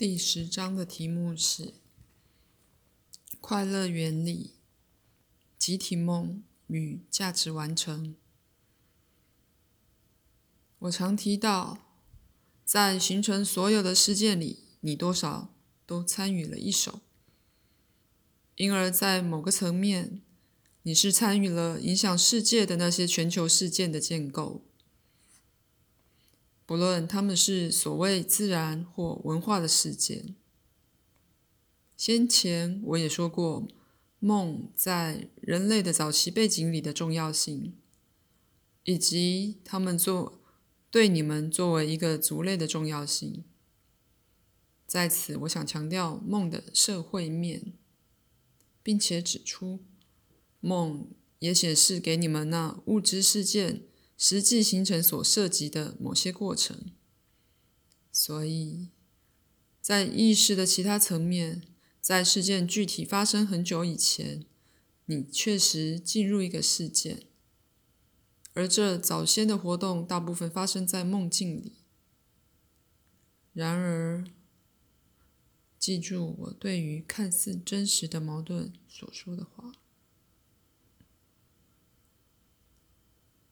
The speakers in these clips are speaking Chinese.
第十章的题目是“快乐原理：集体梦与价值完成”。我常提到，在形成所有的事件里，你多少都参与了一手，因而，在某个层面，你是参与了影响世界的那些全球事件的建构。不论他们是所谓自然或文化的事件，先前我也说过，梦在人类的早期背景里的重要性，以及他们做对你们作为一个族类的重要性。在此，我想强调梦的社会面，并且指出，梦也显示给你们那物质事件。实际形成所涉及的某些过程，所以，在意识的其他层面，在事件具体发生很久以前，你确实进入一个事件，而这早先的活动大部分发生在梦境里。然而，记住我对于看似真实的矛盾所说的话。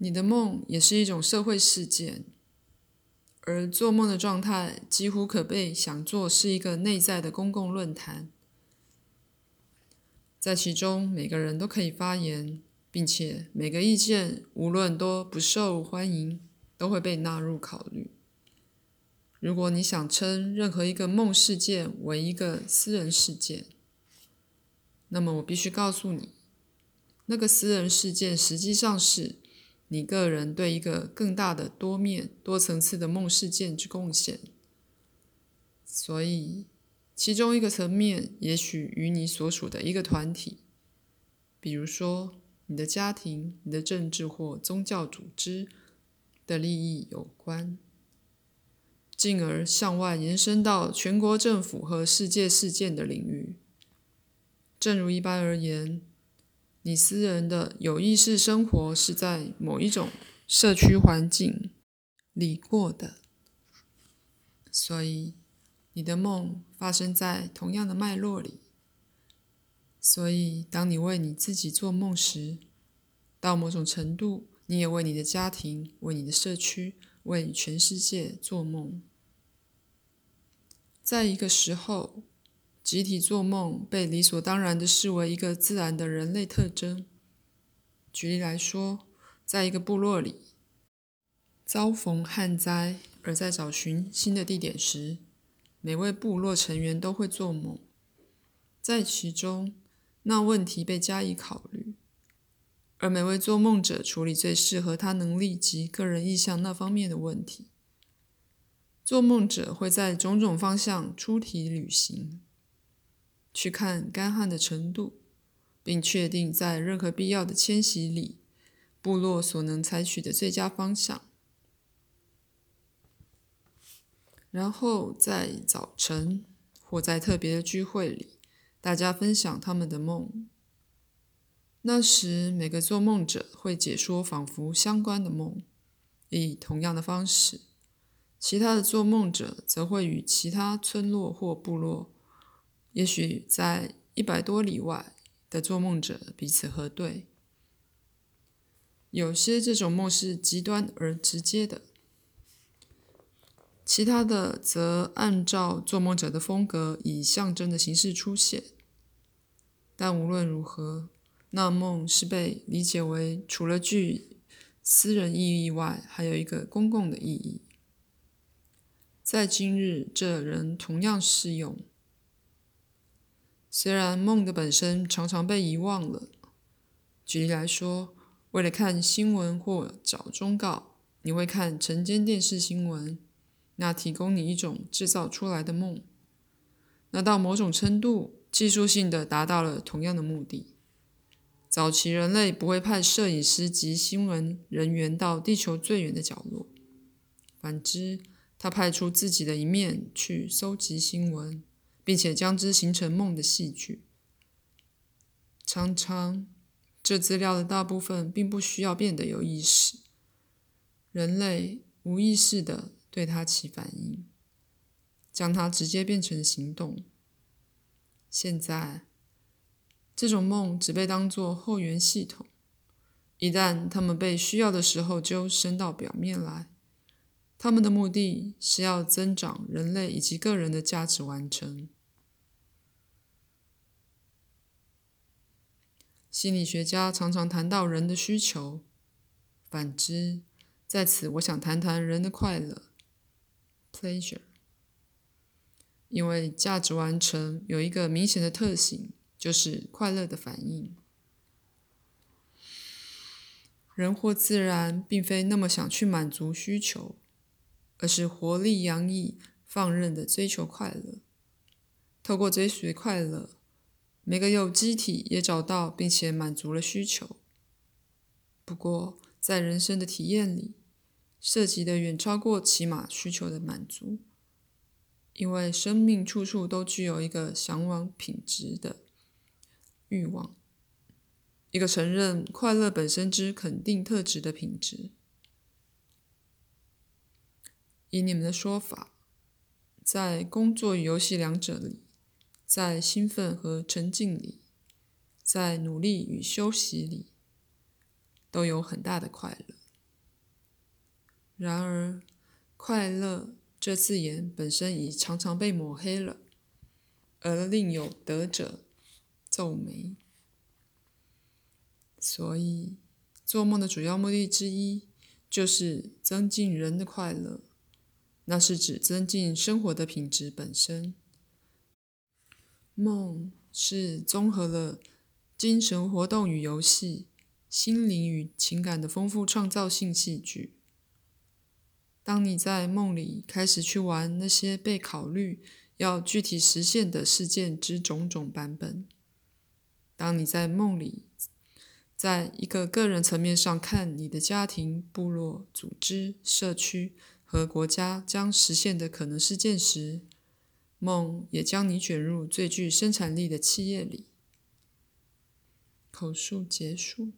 你的梦也是一种社会事件，而做梦的状态几乎可被想做是一个内在的公共论坛，在其中每个人都可以发言，并且每个意见无论多不受欢迎，都会被纳入考虑。如果你想称任何一个梦事件为一个私人事件，那么我必须告诉你，那个私人事件实际上是。你个人对一个更大的多面、多层次的梦事件之贡献，所以其中一个层面也许与你所属的一个团体，比如说你的家庭、你的政治或宗教组织的利益有关，进而向外延伸到全国政府和世界事件的领域。正如一般而言。你私人的有意识生活是在某一种社区环境里过的，所以你的梦发生在同样的脉络里。所以，当你为你自己做梦时，到某种程度，你也为你的家庭、为你的社区、为全世界做梦。在一个时候。集体做梦被理所当然地视为一个自然的人类特征。举例来说，在一个部落里，遭逢旱灾而在找寻新的地点时，每位部落成员都会做梦，在其中，那问题被加以考虑，而每位做梦者处理最适合他能力及个人意向那方面的问题。做梦者会在种种方向出题旅行。去看干旱的程度，并确定在任何必要的迁徙里，部落所能采取的最佳方向。然后在早晨或在特别的聚会里，大家分享他们的梦。那时，每个做梦者会解说仿佛相关的梦，以同样的方式。其他的做梦者则会与其他村落或部落。也许在一百多里外的做梦者彼此核对，有些这种梦是极端而直接的，其他的则按照做梦者的风格以象征的形式出现。但无论如何，那梦是被理解为除了具私人意义外，还有一个公共的意义。在今日，这仍同样适用。虽然梦的本身常常被遗忘了，举例来说，为了看新闻或找忠告，你会看晨间电视新闻，那提供你一种制造出来的梦，那到某种程度技术性的达到了同样的目的。早期人类不会派摄影师及新闻人员到地球最远的角落，反之，他派出自己的一面去搜集新闻。并且将之形成梦的戏剧。常常，这资料的大部分并不需要变得有意识，人类无意识的对它起反应。将它直接变成行动。现在，这种梦只被当作后援系统，一旦它们被需要的时候，就升到表面来。他们的目的是要增长人类以及个人的价值完成。心理学家常常谈到人的需求，反之，在此我想谈谈人的快乐 （pleasure）。因为价值完成有一个明显的特性，就是快乐的反应。人或自然并非那么想去满足需求，而是活力洋溢、放任的追求快乐。透过追随快乐。每个有机体也找到并且满足了需求。不过，在人生的体验里，涉及的远超过起码需求的满足，因为生命处处都具有一个向往品质的欲望，一个承认快乐本身之肯定特质的品质。以你们的说法，在工作与游戏两者里。在兴奋和沉静里，在努力与休息里，都有很大的快乐。然而，“快乐”这字眼本身已常常被抹黑了，而另有得者皱眉。所以，做梦的主要目的之一就是增进人的快乐，那是指增进生活的品质本身。梦是综合了精神活动与游戏、心灵与情感的丰富创造性戏剧。当你在梦里开始去玩那些被考虑要具体实现的事件之种种版本，当你在梦里在一个个人层面上看你的家庭、部落、组织、社区和国家将实现的可能事件时，梦也将你卷入最具生产力的企业里。口述结束。